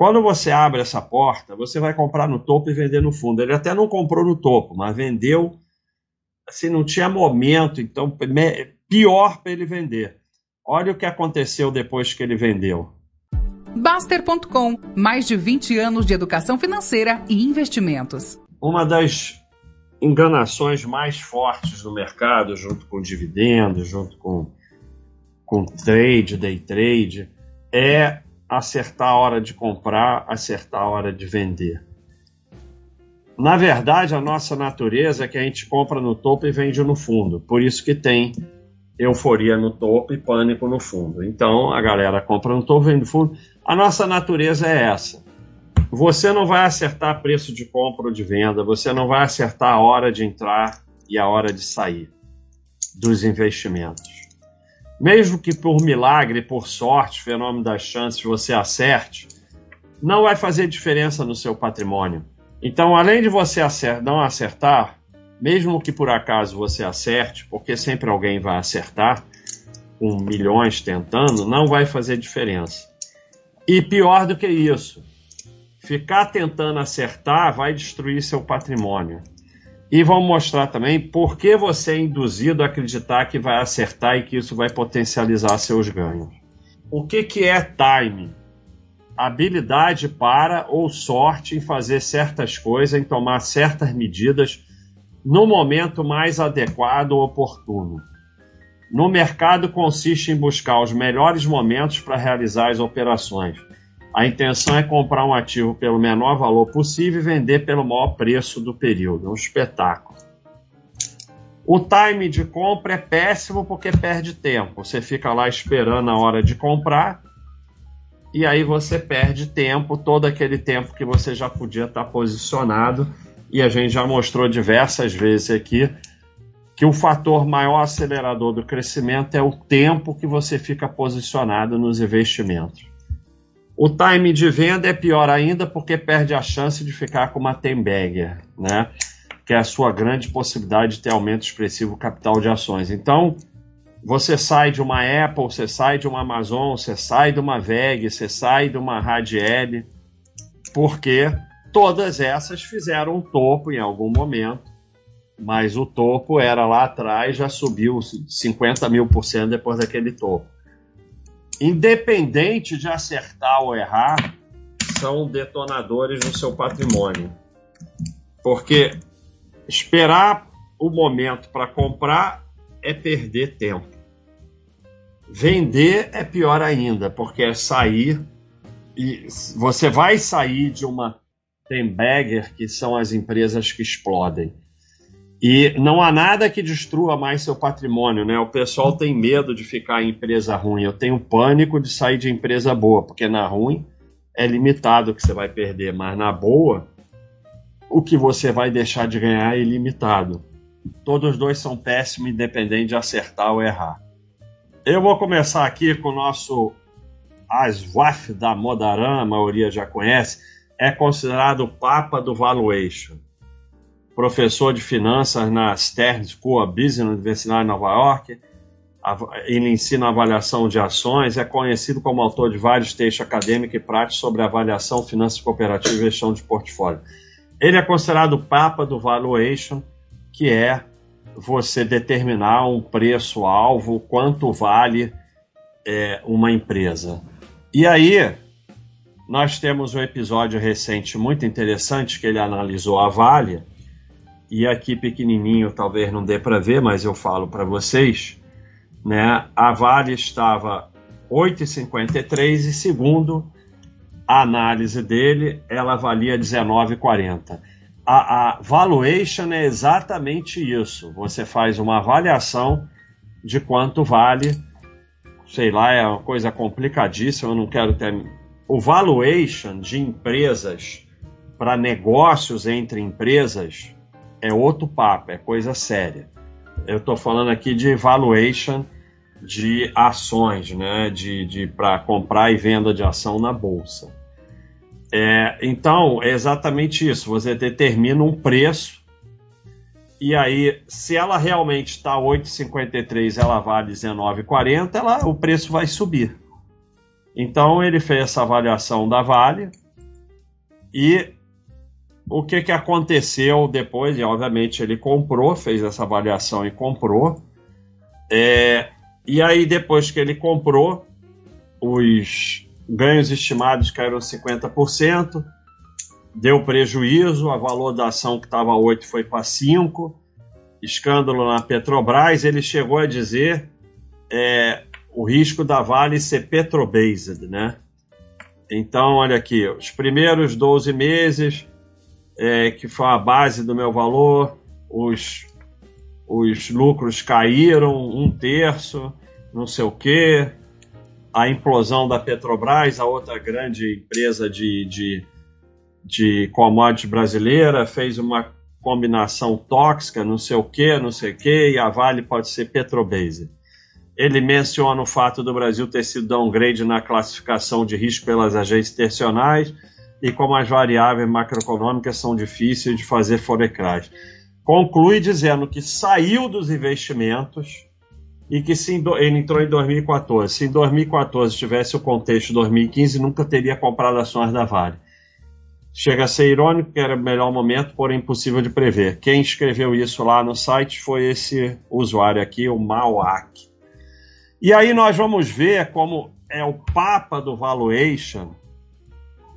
Quando você abre essa porta, você vai comprar no topo e vender no fundo. Ele até não comprou no topo, mas vendeu. Assim, não tinha momento, então pior para ele vender. Olha o que aconteceu depois que ele vendeu. Baster.com mais de 20 anos de educação financeira e investimentos. Uma das enganações mais fortes do mercado, junto com dividendos, junto com, com trade, day trade, é acertar a hora de comprar, acertar a hora de vender. Na verdade, a nossa natureza é que a gente compra no topo e vende no fundo. Por isso que tem euforia no topo e pânico no fundo. Então, a galera compra no topo, vende no fundo. A nossa natureza é essa. Você não vai acertar preço de compra ou de venda, você não vai acertar a hora de entrar e a hora de sair dos investimentos mesmo que por milagre, por sorte, fenômeno das chances, você acerte, não vai fazer diferença no seu patrimônio. Então, além de você acertar, não acertar, mesmo que por acaso você acerte, porque sempre alguém vai acertar, com milhões tentando, não vai fazer diferença. E pior do que isso, ficar tentando acertar vai destruir seu patrimônio. E vamos mostrar também por que você é induzido a acreditar que vai acertar e que isso vai potencializar seus ganhos. O que, que é time? Habilidade para ou sorte em fazer certas coisas, em tomar certas medidas no momento mais adequado ou oportuno. No mercado consiste em buscar os melhores momentos para realizar as operações a intenção é comprar um ativo pelo menor valor possível e vender pelo maior preço do período. É um espetáculo. O time de compra é péssimo porque perde tempo. Você fica lá esperando a hora de comprar e aí você perde tempo, todo aquele tempo que você já podia estar posicionado. E a gente já mostrou diversas vezes aqui que o fator maior acelerador do crescimento é o tempo que você fica posicionado nos investimentos. O time de venda é pior ainda porque perde a chance de ficar com uma Tembagger, né? Que é a sua grande possibilidade de ter aumento expressivo capital de ações. Então, você sai de uma Apple, você sai de uma Amazon, você sai de uma VEG, você sai de uma Radiel, porque todas essas fizeram um topo em algum momento, mas o topo era lá atrás, já subiu 50 mil por cento depois daquele topo independente de acertar ou errar, são detonadores no seu patrimônio. Porque esperar o momento para comprar é perder tempo. Vender é pior ainda, porque é sair e você vai sair de uma Temberger, que são as empresas que explodem. E não há nada que destrua mais seu patrimônio, né? O pessoal tem medo de ficar em empresa ruim. Eu tenho pânico de sair de empresa boa, porque na ruim é limitado o que você vai perder, mas na boa, o que você vai deixar de ganhar é ilimitado. Todos dois são péssimos, independente de acertar ou errar. Eu vou começar aqui com o nosso Aswaf da Modaran, a maioria já conhece, é considerado o papa do valuation professor de finanças na Stern School of Business, Universidade de Nova York. Ele ensina avaliação de ações, é conhecido como autor de vários textos acadêmicos e práticos sobre avaliação, finanças cooperativas e gestão de portfólio. Ele é considerado o papa do valuation, que é você determinar um preço-alvo, quanto vale é, uma empresa. E aí, nós temos um episódio recente muito interessante que ele analisou a Vale e aqui pequenininho talvez não dê para ver, mas eu falo para vocês, né? A Vale estava 8,53 e segundo a análise dele, ela valia 19,40. A, a valuation é exatamente isso. Você faz uma avaliação de quanto vale, sei lá, é uma coisa complicadíssima, eu não quero ter. O valuation de empresas para negócios entre empresas é outro papo, é coisa séria. Eu estou falando aqui de valuation de ações, né? De, de para comprar e venda de ação na bolsa. É, então é exatamente isso. Você determina um preço e aí, se ela realmente está 8,53, ela vale 19,40, ela, o preço vai subir. Então ele fez essa avaliação da Vale E o que, que aconteceu depois? E, obviamente ele comprou, fez essa avaliação e comprou. É, e aí, depois que ele comprou, os ganhos estimados caíram 50%, deu prejuízo, a valor da ação que estava 8 foi para 5, escândalo na Petrobras, ele chegou a dizer é, o risco da Vale ser Petrobased, né? Então, olha aqui, os primeiros 12 meses, é, que foi a base do meu valor, os, os lucros caíram um terço, não sei o quê. A implosão da Petrobras, a outra grande empresa de, de, de commodities brasileira, fez uma combinação tóxica, não sei o quê, não sei o quê, e a Vale pode ser Petrobase. Ele menciona o fato do Brasil ter sido downgrade na classificação de risco pelas agências tercionais e como as variáveis macroeconômicas são difíceis de fazer foreclagem. Conclui dizendo que saiu dos investimentos e que se ele entrou em 2014. Se em 2014 tivesse o contexto de 2015, nunca teria comprado ações da Vale. Chega a ser irônico que era o melhor momento, porém impossível de prever. Quem escreveu isso lá no site foi esse usuário aqui, o Mauak. E aí nós vamos ver como é o papa do valuation.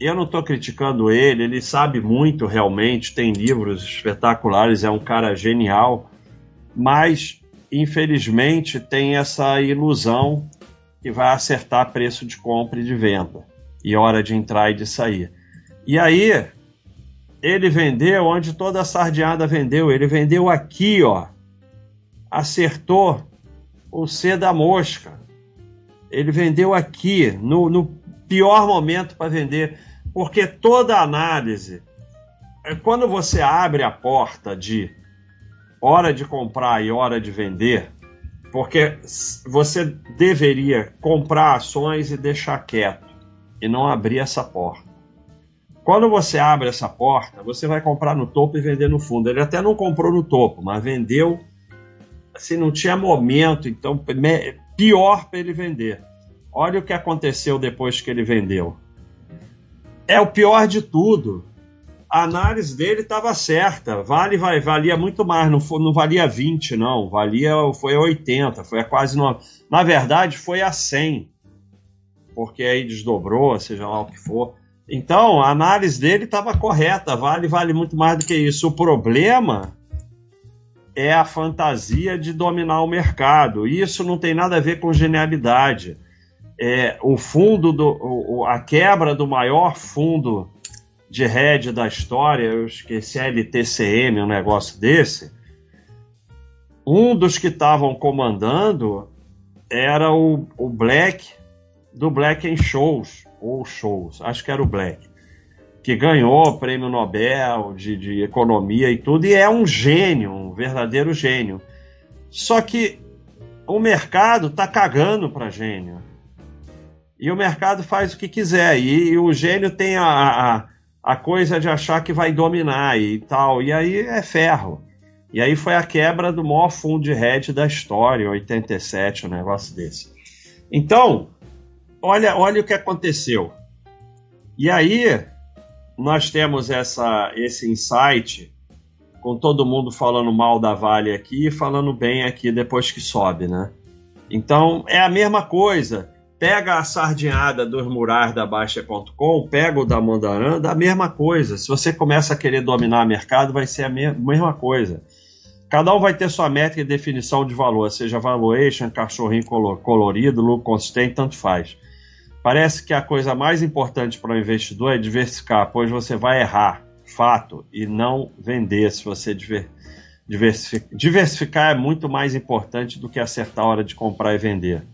Eu não estou criticando ele, ele sabe muito realmente, tem livros espetaculares, é um cara genial, mas infelizmente tem essa ilusão que vai acertar preço de compra e de venda e hora de entrar e de sair. E aí ele vendeu onde toda a sardeada vendeu, ele vendeu aqui, ó. Acertou o C da mosca. Ele vendeu aqui, no, no pior momento para vender, porque toda análise, é quando você abre a porta de hora de comprar e hora de vender, porque você deveria comprar ações e deixar quieto e não abrir essa porta. Quando você abre essa porta, você vai comprar no topo e vender no fundo. Ele até não comprou no topo, mas vendeu assim, não tinha momento, então pior para ele vender. Olha o que aconteceu depois que ele vendeu. É o pior de tudo. A análise dele estava certa. Vale, valia muito mais. Não, foi, não valia 20, não. Valia, foi a 80, foi a quase. No, na verdade, foi a 100. Porque aí desdobrou, seja lá o que for. Então, a análise dele estava correta. Vale, vale muito mais do que isso. O problema é a fantasia de dominar o mercado. Isso não tem nada a ver com genialidade. É, o fundo do, o, a quebra do maior fundo de rede da história, eu esqueci LTCM, um negócio desse. Um dos que estavam comandando era o, o Black do Black and Shows ou Shows, acho que era o Black que ganhou prêmio Nobel de, de economia e tudo, e é um gênio, um verdadeiro gênio. Só que o mercado tá cagando para gênio. E o mercado faz o que quiser. E, e o gênio tem a, a, a, coisa de achar que vai dominar e tal. E aí é ferro. E aí foi a quebra do maior fundo de hedge da história, 87, um negócio desse. Então, olha, olha o que aconteceu. E aí, nós temos essa, esse insight com todo mundo falando mal da Vale aqui e falando bem aqui depois que sobe, né? Então é a mesma coisa. Pega a sardinhada dos murais da Baixa.com, pega o da Mandaran, da mesma coisa. Se você começa a querer dominar o mercado, vai ser a mesma coisa. Cada um vai ter sua métrica e definição de valor, seja valuation, cachorrinho colorido, lucro consistente, tanto faz. Parece que a coisa mais importante para o investidor é diversificar, pois você vai errar, fato, e não vender se você diversificar. Diversificar é muito mais importante do que acertar a hora de comprar e vender.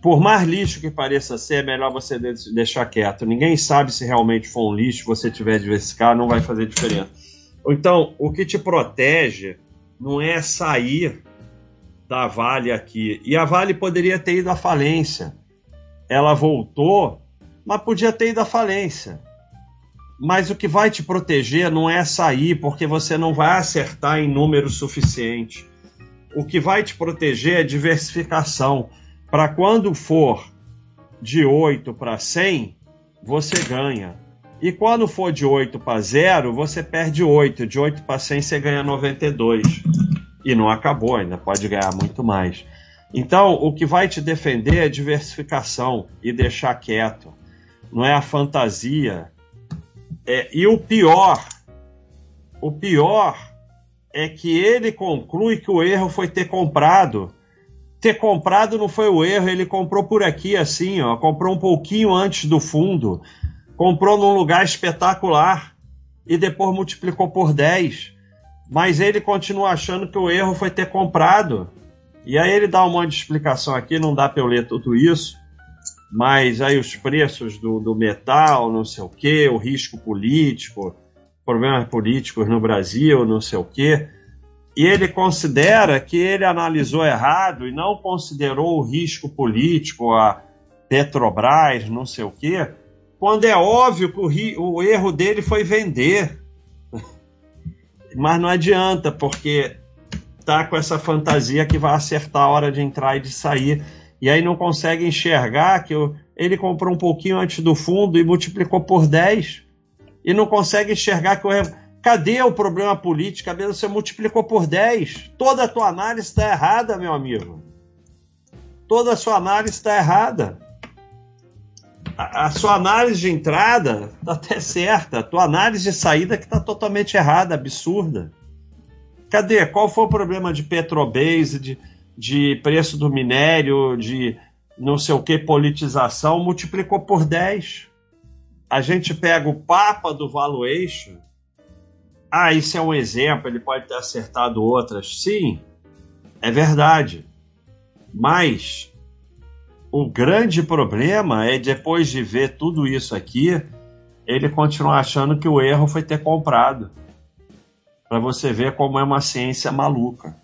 Por mais lixo que pareça ser, é melhor você deixar quieto. Ninguém sabe se realmente for um lixo, você tiver diversificar, não vai fazer diferença. Então, o que te protege não é sair da Vale aqui. E a Vale poderia ter ido à falência ela voltou, mas podia ter ido à falência. Mas o que vai te proteger não é sair, porque você não vai acertar em número suficiente. O que vai te proteger é diversificação. Para quando for de 8 para 100, você ganha. E quando for de 8 para 0, você perde 8. De 8 para 100, você ganha 92. E não acabou, ainda pode ganhar muito mais. Então, o que vai te defender é diversificação e deixar quieto. Não é a fantasia. É, e o pior, o pior é que ele conclui que o erro foi ter comprado. Ter comprado não foi o erro, ele comprou por aqui assim, ó, comprou um pouquinho antes do fundo, comprou num lugar espetacular e depois multiplicou por 10. Mas ele continua achando que o erro foi ter comprado. E aí ele dá um monte de explicação aqui, não dá para eu ler tudo isso, mas aí os preços do, do metal, não sei o que, o risco político, problemas políticos no Brasil, não sei o que. E ele considera que ele analisou errado e não considerou o risco político, a Petrobras, não sei o que, quando é óbvio que o, o erro dele foi vender. Mas não adianta, porque tá com essa fantasia que vai acertar a hora de entrar e de sair. E aí não consegue enxergar que ele comprou um pouquinho antes do fundo e multiplicou por 10. E não consegue enxergar que o. Cadê o problema político? Você multiplicou por 10? Toda a tua análise está errada, meu amigo. Toda a sua análise está errada. A, a, sua análise de entrada está até certa. A tua análise de saída que está totalmente errada, absurda. Cadê? Qual foi o problema de Petrobras, de, de preço do minério, de não sei o que, politização? Multiplicou por 10. A gente pega o Papa do valuation. Ah, isso é um exemplo, ele pode ter acertado outras. Sim, é verdade. Mas o grande problema é depois de ver tudo isso aqui, ele continuar achando que o erro foi ter comprado para você ver como é uma ciência maluca.